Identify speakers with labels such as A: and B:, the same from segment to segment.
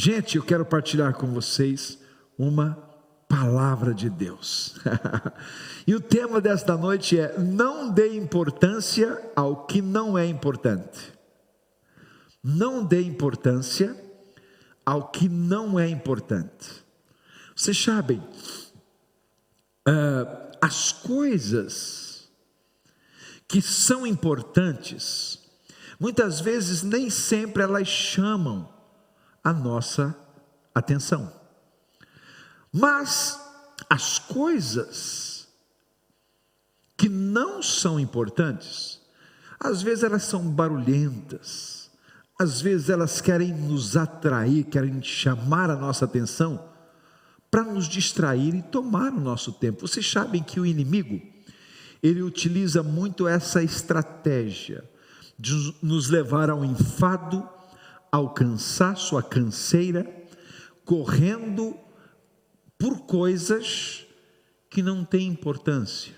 A: Gente, eu quero partilhar com vocês uma palavra de Deus. e o tema desta noite é: não dê importância ao que não é importante. Não dê importância ao que não é importante. Vocês sabem, uh, as coisas que são importantes, muitas vezes nem sempre elas chamam a nossa atenção. Mas as coisas que não são importantes, às vezes elas são barulhentas, às vezes elas querem nos atrair, querem chamar a nossa atenção para nos distrair e tomar o nosso tempo. Vocês sabem que o inimigo, ele utiliza muito essa estratégia de nos levar ao enfado, cansaço, à canseira, correndo por coisas que não têm importância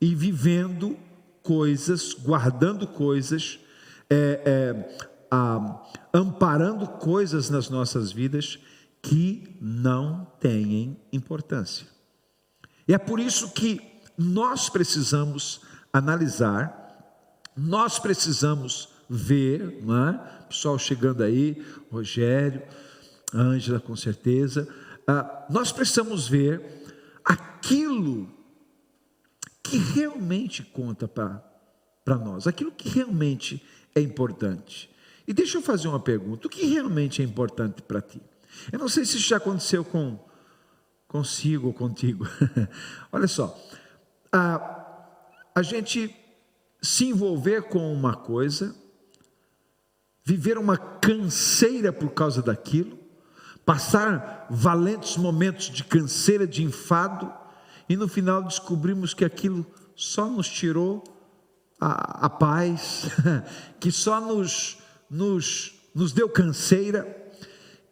A: e vivendo coisas, guardando coisas, é, é, a, amparando coisas nas nossas vidas que não têm importância. E é por isso que nós precisamos analisar, nós precisamos ver, não é? pessoal chegando aí, Rogério, Ângela, com certeza ah, nós precisamos ver aquilo que realmente conta para nós, aquilo que realmente é importante. E deixa eu fazer uma pergunta: o que realmente é importante para ti? Eu não sei se isso já aconteceu com consigo ou contigo. Olha só, a, a gente se envolver com uma coisa, viver uma canseira por causa daquilo, passar valentes momentos de canseira, de enfado, e no final descobrimos que aquilo só nos tirou a, a paz, que só nos, nos, nos deu canseira,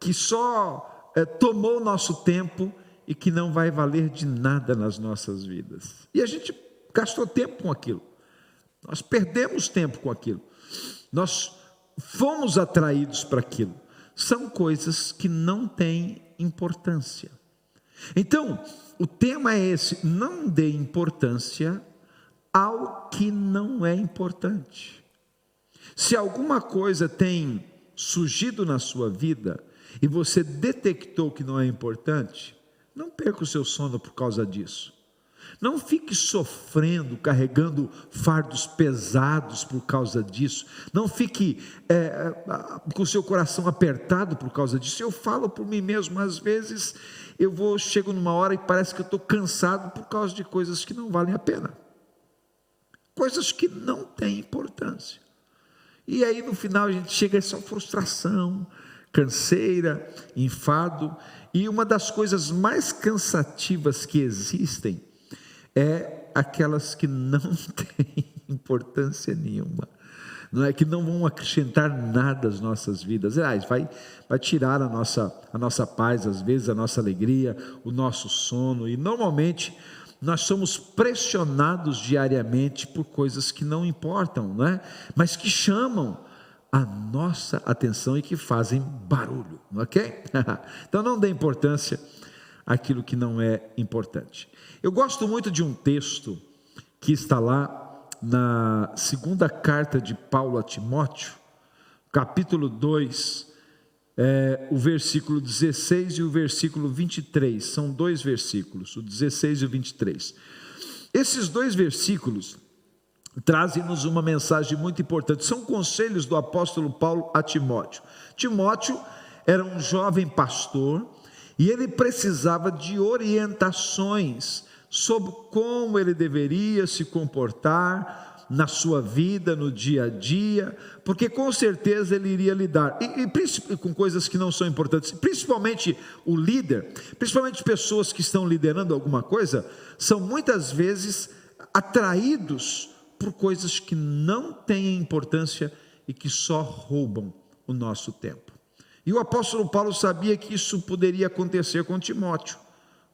A: que só é, tomou nosso tempo e que não vai valer de nada nas nossas vidas. E a gente gastou tempo com aquilo, nós perdemos tempo com aquilo, nós fomos atraídos para aquilo são coisas que não têm importância. Então, o tema é esse: não dê importância ao que não é importante. Se alguma coisa tem surgido na sua vida e você detectou que não é importante, não perca o seu sono por causa disso. Não fique sofrendo, carregando fardos pesados por causa disso. Não fique é, é com o seu coração apertado por causa disso. Eu falo por mim mesmo, às vezes eu vou, chego numa hora e parece que eu estou cansado por causa de coisas que não valem a pena. Coisas que não têm importância. E aí no final a gente chega a essa frustração, canseira, enfado. E uma das coisas mais cansativas que existem é aquelas que não têm importância nenhuma, não é que não vão acrescentar nada às nossas vidas. Aliás, vai, vai tirar a nossa, a nossa paz, às vezes a nossa alegria, o nosso sono, e normalmente nós somos pressionados diariamente por coisas que não importam, não é? mas que chamam a nossa atenção e que fazem barulho, ok? então não dê importância àquilo que não é importante. Eu gosto muito de um texto que está lá na segunda carta de Paulo a Timóteo, capítulo 2, é, o versículo 16 e o versículo 23. São dois versículos, o 16 e o 23. Esses dois versículos trazem-nos uma mensagem muito importante. São conselhos do apóstolo Paulo a Timóteo. Timóteo era um jovem pastor e ele precisava de orientações sobre como ele deveria se comportar na sua vida, no dia a dia, porque com certeza ele iria lidar e, e, com coisas que não são importantes, principalmente o líder, principalmente pessoas que estão liderando alguma coisa, são muitas vezes atraídos por coisas que não têm importância e que só roubam o nosso tempo. E o apóstolo Paulo sabia que isso poderia acontecer com Timóteo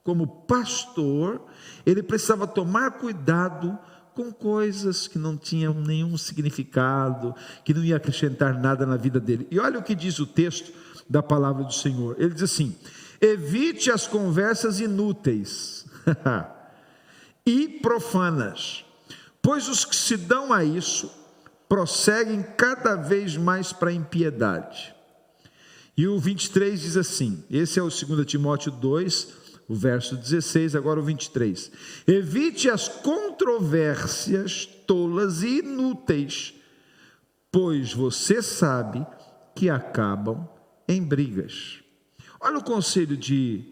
A: como pastor, ele precisava tomar cuidado com coisas que não tinham nenhum significado, que não ia acrescentar nada na vida dele. E olha o que diz o texto da palavra do Senhor. Ele diz assim: evite as conversas inúteis e profanas, pois os que se dão a isso prosseguem cada vez mais para a impiedade. E o 23 diz assim: esse é o 2 Timóteo 2, o verso 16, agora o 23. Evite as controvérsias tolas e inúteis, pois você sabe que acabam em brigas. Olha o conselho de,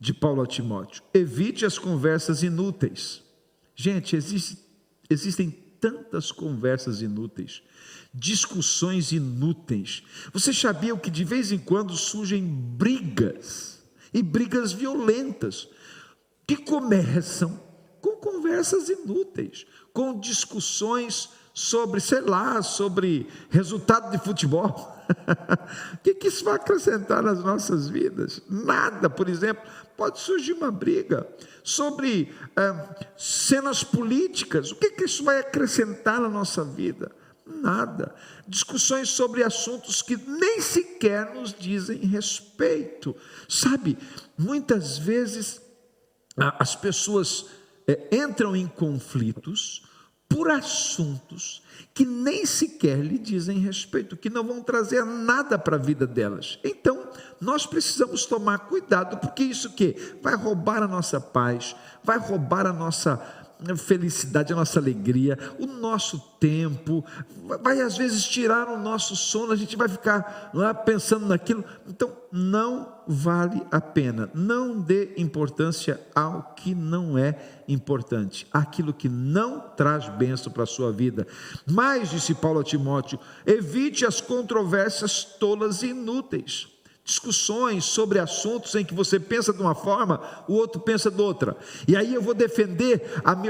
A: de Paulo a Timóteo: evite as conversas inúteis. Gente, existe, existem tantas conversas inúteis, discussões inúteis. Você sabia que de vez em quando surgem brigas? e brigas violentas, que começam com conversas inúteis, com discussões sobre, sei lá, sobre resultado de futebol. o que, que isso vai acrescentar nas nossas vidas? Nada, por exemplo, pode surgir uma briga sobre é, cenas políticas. O que, que isso vai acrescentar na nossa vida? Nada. Discussões sobre assuntos que nem sequer nos dizem respeito. Sabe, muitas vezes as pessoas é, entram em conflitos por assuntos que nem sequer lhe dizem respeito, que não vão trazer nada para a vida delas. Então, nós precisamos tomar cuidado, porque isso que vai roubar a nossa paz, vai roubar a nossa felicidade, a nossa alegria, o nosso tempo, vai às vezes tirar o nosso sono, a gente vai ficar lá pensando naquilo. Então, não vale a pena. Não dê importância ao que não é importante, aquilo que não traz bênção para a sua vida. Mas, disse Paulo a Timóteo, evite as controvérsias tolas e inúteis discussões sobre assuntos em que você pensa de uma forma, o outro pensa de outra. E aí eu vou defender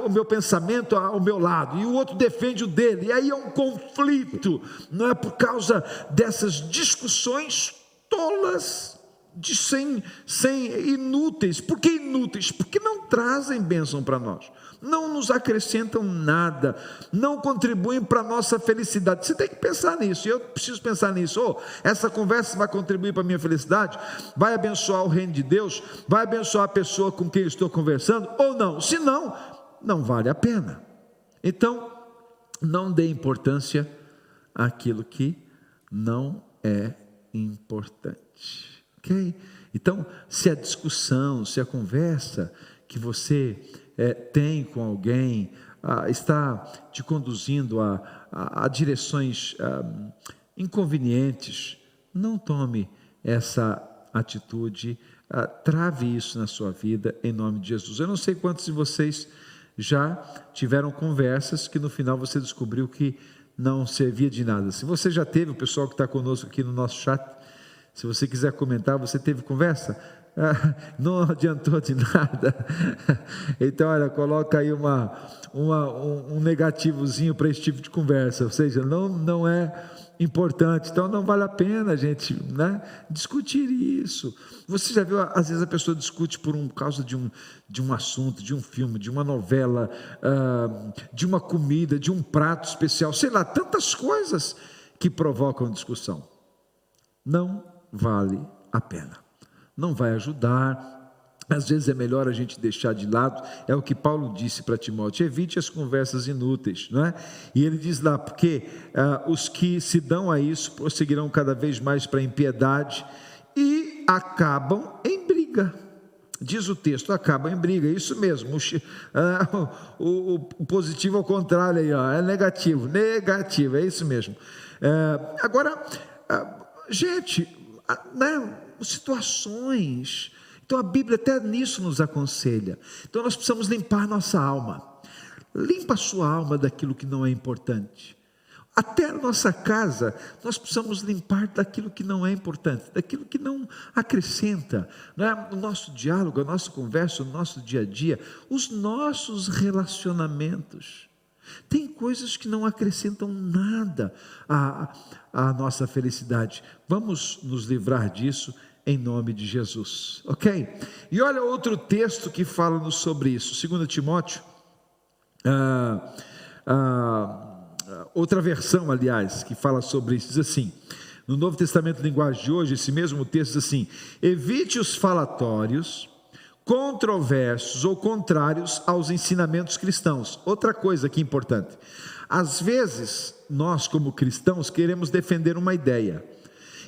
A: o meu pensamento ao meu lado, e o outro defende o dele. E aí é um conflito, não é por causa dessas discussões tolas, de sem, sem inúteis. Por que inúteis? Porque não trazem bênção para nós não nos acrescentam nada, não contribuem para a nossa felicidade. Você tem que pensar nisso, eu preciso pensar nisso. Oh, essa conversa vai contribuir para a minha felicidade? Vai abençoar o reino de Deus? Vai abençoar a pessoa com quem eu estou conversando? Ou não? Se não, não vale a pena. Então, não dê importância àquilo que não é importante. Ok? Então, se a discussão, se a conversa que você é, tem com alguém, ah, está te conduzindo a, a, a direções ah, inconvenientes, não tome essa atitude, ah, trave isso na sua vida em nome de Jesus. Eu não sei quantos de vocês já tiveram conversas que no final você descobriu que não servia de nada. Se você já teve, o pessoal que está conosco aqui no nosso chat, se você quiser comentar, você teve conversa? não adiantou de nada. Então, olha, coloca aí uma, uma um, negativozinho para esse tipo de conversa, ou seja, não, não é importante, então não vale a pena a gente né, discutir isso. Você já viu, às vezes a pessoa discute por um causa de um, de um assunto, de um filme, de uma novela, uh, de uma comida, de um prato especial, sei lá, tantas coisas que provocam discussão. Não vale a pena não vai ajudar. Às vezes é melhor a gente deixar de lado, é o que Paulo disse para Timóteo: evite as conversas inúteis, não é? E ele diz lá, porque ah, os que se dão a isso prosseguirão cada vez mais para a impiedade e acabam em briga. Diz o texto, acabam em briga, isso mesmo. O, ah, o, o positivo ao contrário aí, ó, é negativo, negativo, é isso mesmo. É, agora, ah, gente, né? situações. Então a Bíblia até nisso nos aconselha. Então nós precisamos limpar nossa alma. Limpa a sua alma daquilo que não é importante. Até a nossa casa, nós precisamos limpar daquilo que não é importante, daquilo que não acrescenta, não é? o nosso diálogo, a nossa conversa, o nosso dia a dia, os nossos relacionamentos. Tem coisas que não acrescentam nada à, à nossa felicidade. Vamos nos livrar disso em nome de Jesus, ok? E olha outro texto que fala sobre isso, 2 Timóteo, ah, ah, outra versão, aliás, que fala sobre isso, diz assim: No Novo Testamento, linguagem de hoje, esse mesmo texto diz assim: evite os falatórios controversos ou contrários aos ensinamentos cristãos. Outra coisa que é importante. Às vezes, nós como cristãos queremos defender uma ideia.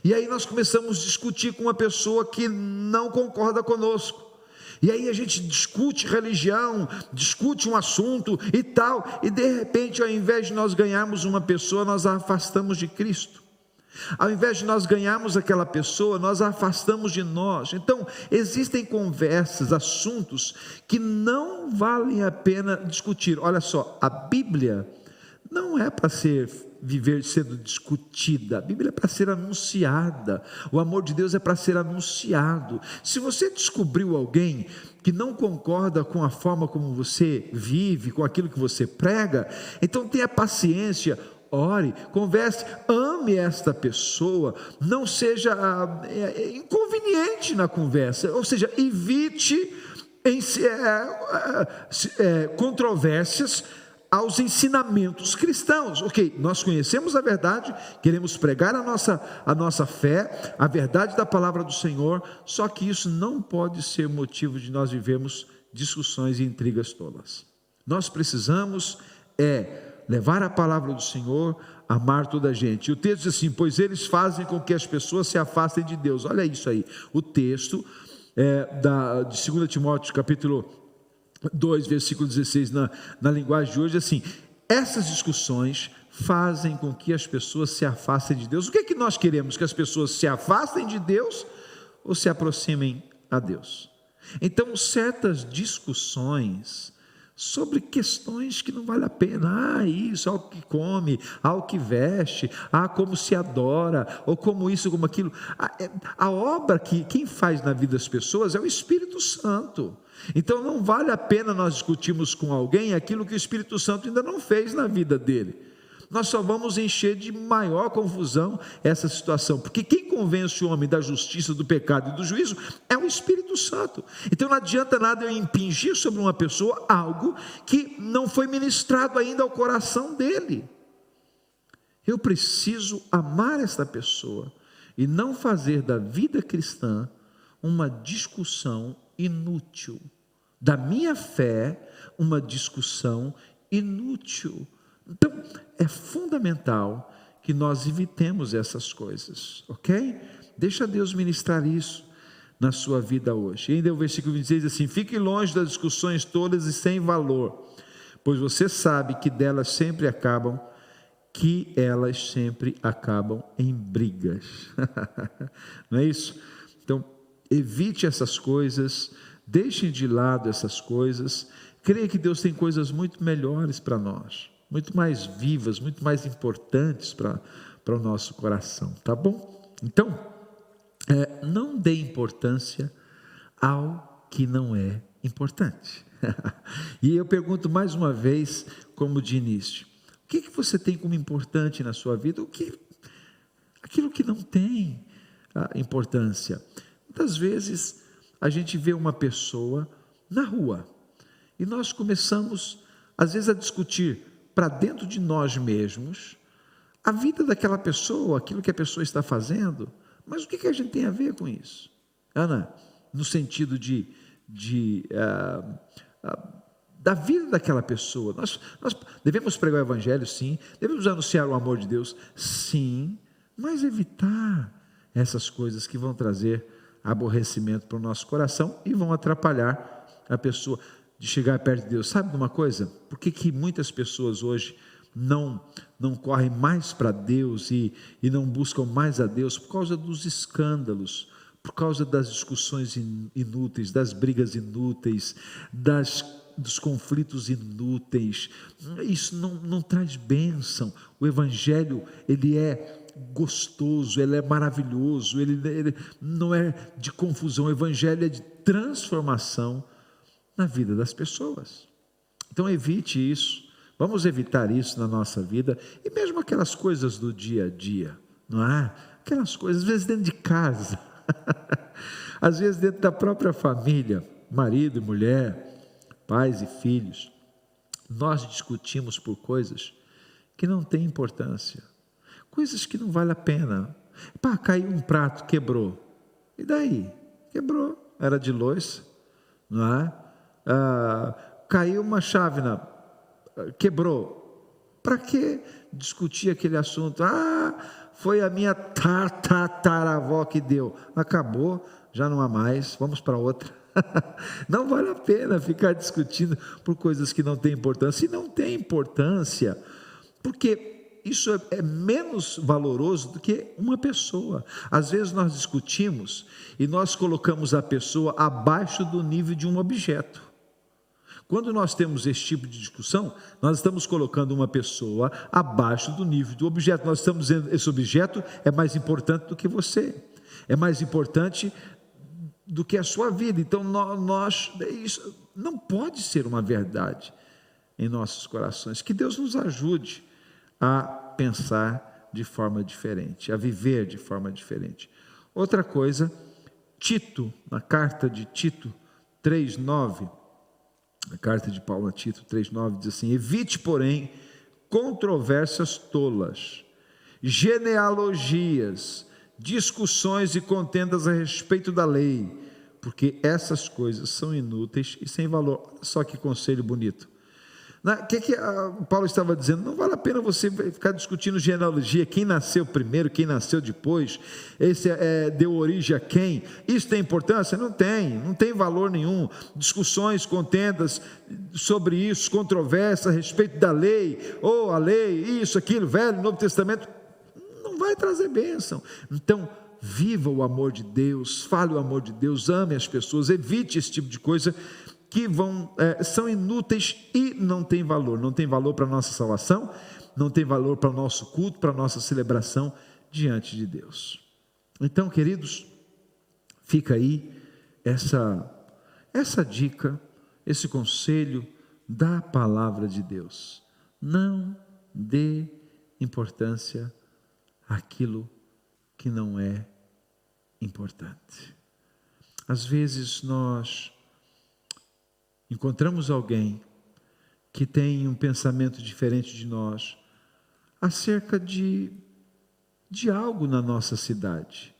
A: E aí nós começamos a discutir com uma pessoa que não concorda conosco. E aí a gente discute religião, discute um assunto e tal, e de repente, ao invés de nós ganharmos uma pessoa, nós a afastamos de Cristo. Ao invés de nós ganharmos aquela pessoa, nós a afastamos de nós. Então, existem conversas, assuntos que não valem a pena discutir. Olha só, a Bíblia não é para ser viver sendo discutida. A Bíblia é para ser anunciada. O amor de Deus é para ser anunciado. Se você descobriu alguém que não concorda com a forma como você vive, com aquilo que você prega, então tenha paciência, ore, converse, ame esta pessoa, não seja ah, é, é, inconveniente na conversa, ou seja, evite em, é, é, é controvérsias aos ensinamentos cristãos. Ok, nós conhecemos a verdade, queremos pregar a nossa, a nossa fé, a verdade da palavra do Senhor, só que isso não pode ser motivo de nós vivermos discussões e intrigas tolas. Nós precisamos é levar a palavra do Senhor, amar toda a gente. E o texto diz assim: pois eles fazem com que as pessoas se afastem de Deus. Olha isso aí. O texto é, da, de 2 Timóteo, capítulo 2, versículo 16, na, na linguagem de hoje, assim: essas discussões fazem com que as pessoas se afastem de Deus. O que é que nós queremos? Que as pessoas se afastem de Deus ou se aproximem a Deus? Então, certas discussões sobre questões que não vale a pena. Ah, isso, ao que come, ao que veste, ah, como se adora, ou como isso, como aquilo. A, é, a obra que quem faz na vida das pessoas é o Espírito Santo. Então não vale a pena nós discutirmos com alguém aquilo que o Espírito Santo ainda não fez na vida dele nós só vamos encher de maior confusão essa situação, porque quem convence o homem da justiça, do pecado e do juízo é o Espírito Santo. Então não adianta nada eu impingir sobre uma pessoa algo que não foi ministrado ainda ao coração dele. Eu preciso amar esta pessoa e não fazer da vida cristã uma discussão inútil, da minha fé, uma discussão inútil. Então, é fundamental que nós evitemos essas coisas, ok? Deixa Deus ministrar isso na sua vida hoje. E ainda o versículo 26 diz assim: Fique longe das discussões todas e sem valor, pois você sabe que delas sempre acabam, que elas sempre acabam em brigas. Não é isso? Então, evite essas coisas, deixe de lado essas coisas, creia que Deus tem coisas muito melhores para nós muito mais vivas, muito mais importantes para o nosso coração, tá bom? Então, é, não dê importância ao que não é importante. e eu pergunto mais uma vez, como de início, o que, que você tem como importante na sua vida? O que, aquilo que não tem importância. Muitas vezes a gente vê uma pessoa na rua e nós começamos, às vezes, a discutir para dentro de nós mesmos a vida daquela pessoa, aquilo que a pessoa está fazendo. Mas o que, a gente tem a ver com isso? Ana, no sentido de, de uh, uh, da vida daquela pessoa. Nós, nós devemos pregar o Evangelho, sim, devemos anunciar o amor de Deus, sim, mas evitar essas coisas que vão trazer aborrecimento para o nosso coração e vão atrapalhar a pessoa de chegar perto de Deus. Sabe de uma coisa? Por que, que muitas pessoas hoje não, não correm mais para Deus e, e não buscam mais a Deus? Por causa dos escândalos, por causa das discussões inúteis, das brigas inúteis, das, dos conflitos inúteis. Isso não, não traz bênção. O Evangelho, ele é gostoso, ele é maravilhoso, ele, ele não é de confusão. O Evangelho é de transformação na vida das pessoas. Então evite isso. Vamos evitar isso na nossa vida e mesmo aquelas coisas do dia a dia, não é? Aquelas coisas, às vezes dentro de casa, às vezes dentro da própria família, marido e mulher, pais e filhos. Nós discutimos por coisas que não têm importância, coisas que não vale a pena. Pá, caiu um prato, quebrou. E daí? Quebrou. Era de loiça, não é? Ah, caiu uma chávena, quebrou. Para que discutir aquele assunto? Ah, foi a minha tataravó que deu. Acabou, já não há mais, vamos para outra. não vale a pena ficar discutindo por coisas que não têm importância. E não tem importância, porque isso é, é menos valoroso do que uma pessoa. Às vezes nós discutimos e nós colocamos a pessoa abaixo do nível de um objeto. Quando nós temos esse tipo de discussão, nós estamos colocando uma pessoa abaixo do nível do objeto. Nós estamos dizendo esse objeto é mais importante do que você, é mais importante do que a sua vida. Então nós isso não pode ser uma verdade em nossos corações. Que Deus nos ajude a pensar de forma diferente, a viver de forma diferente. Outra coisa, Tito, na carta de Tito 3:9 a carta de Paulo a Tito 3,9 diz assim: Evite, porém, controvérsias tolas, genealogias, discussões e contendas a respeito da lei, porque essas coisas são inúteis e sem valor. Só que conselho bonito. O que, que Paulo estava dizendo? Não vale a pena você ficar discutindo genealogia, quem nasceu primeiro, quem nasceu depois, esse é, deu origem a quem. Isso tem importância? Não tem, não tem valor nenhum. Discussões, contendas sobre isso, controvérsias a respeito da lei, ou a lei, isso, aquilo, Velho, Novo Testamento, não vai trazer bênção. Então, viva o amor de Deus, fale o amor de Deus, ame as pessoas, evite esse tipo de coisa que vão, é, são inúteis e não têm valor. Não tem valor para a nossa salvação, não tem valor para o nosso culto, para a nossa celebração diante de Deus. Então, queridos, fica aí essa, essa dica, esse conselho da palavra de Deus. Não dê importância àquilo que não é importante. Às vezes nós encontramos alguém que tem um pensamento diferente de nós acerca de, de algo na nossa cidade,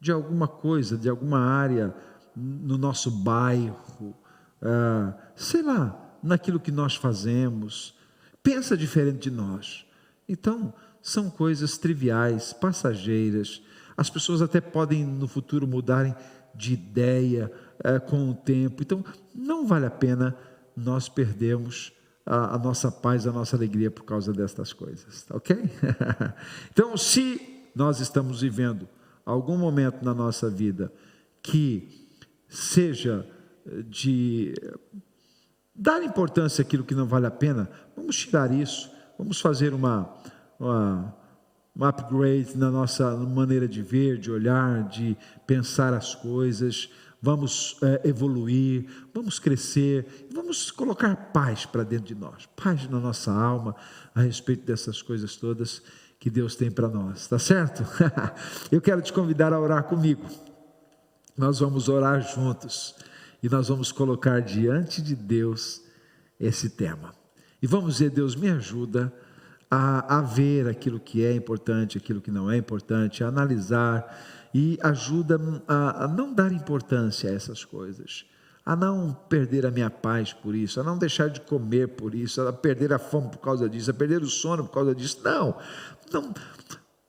A: de alguma coisa, de alguma área no nosso bairro, ah, sei lá, naquilo que nós fazemos, pensa diferente de nós. Então, são coisas triviais, passageiras. As pessoas até podem no futuro mudarem de ideia, é, com o tempo. Então, não vale a pena nós perdermos a, a, nossa paz, a nossa alegria por causa destas coisas, tá ok? então, se nós estamos vivendo algum momento na nossa vida que seja de dar importância àquilo que não vale a pena, vamos tirar isso, vamos fazer uma, uma um upgrade na nossa maneira de ver, de olhar, de pensar as coisas, vamos é, evoluir, vamos crescer, vamos colocar paz para dentro de nós, paz na nossa alma a respeito dessas coisas todas que Deus tem para nós, tá certo? Eu quero te convidar a orar comigo. Nós vamos orar juntos e nós vamos colocar diante de Deus esse tema. E vamos dizer, Deus, me ajuda a, a ver aquilo que é importante, aquilo que não é importante, a analisar e ajuda a, a não dar importância a essas coisas, a não perder a minha paz por isso, a não deixar de comer por isso, a perder a fome por causa disso, a perder o sono por causa disso. Não, não,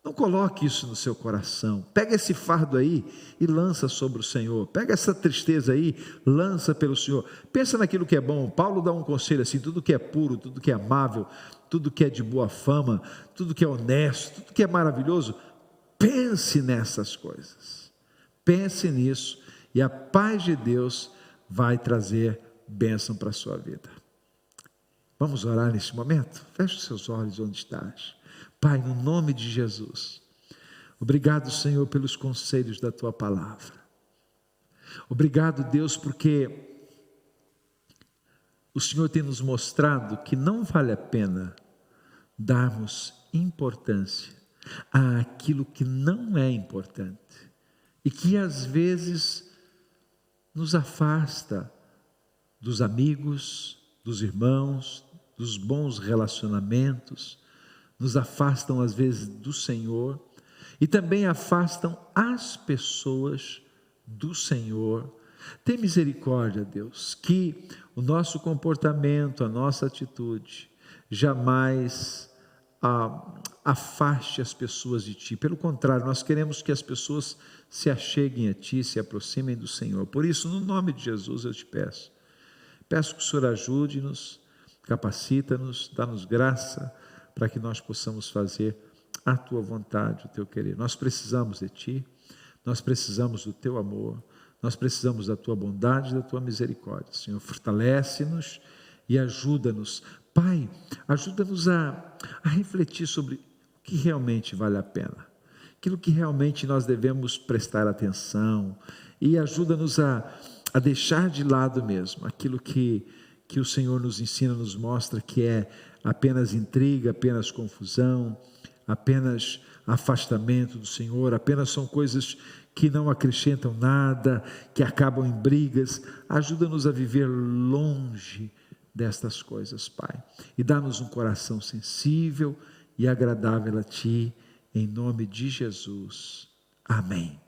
A: não coloque isso no seu coração. Pega esse fardo aí e lança sobre o Senhor. Pega essa tristeza aí, lança pelo Senhor. Pensa naquilo que é bom. Paulo dá um conselho assim: tudo que é puro, tudo que é amável, tudo que é de boa fama, tudo que é honesto, tudo que é maravilhoso, Pense nessas coisas. Pense nisso e a paz de Deus vai trazer bênção para a sua vida. Vamos orar nesse momento? Feche seus olhos onde estás. Pai, no nome de Jesus. Obrigado, Senhor, pelos conselhos da tua palavra. Obrigado, Deus, porque o Senhor tem nos mostrado que não vale a pena darmos importância àquilo que não é importante e que às vezes nos afasta dos amigos, dos irmãos, dos bons relacionamentos, nos afastam às vezes do Senhor e também afastam as pessoas do Senhor. Tem misericórdia, Deus, que o nosso comportamento, a nossa atitude, jamais ah, afaste as pessoas de Ti. Pelo contrário, nós queremos que as pessoas se acheguem a Ti, se aproximem do Senhor. Por isso, no nome de Jesus, eu te peço. Peço que o Senhor ajude-nos, capacita-nos, dá-nos graça para que nós possamos fazer a tua vontade, o teu querer. Nós precisamos de ti, nós precisamos do teu amor, nós precisamos da tua bondade, da tua misericórdia. Senhor, fortalece-nos e ajuda-nos. Pai, ajuda-nos a, a refletir sobre o que realmente vale a pena, aquilo que realmente nós devemos prestar atenção, e ajuda-nos a, a deixar de lado mesmo aquilo que, que o Senhor nos ensina, nos mostra que é apenas intriga, apenas confusão, apenas afastamento do Senhor, apenas são coisas que não acrescentam nada, que acabam em brigas. Ajuda-nos a viver longe destas coisas, Pai. E dá-nos um coração sensível e agradável a Ti, em nome de Jesus. Amém.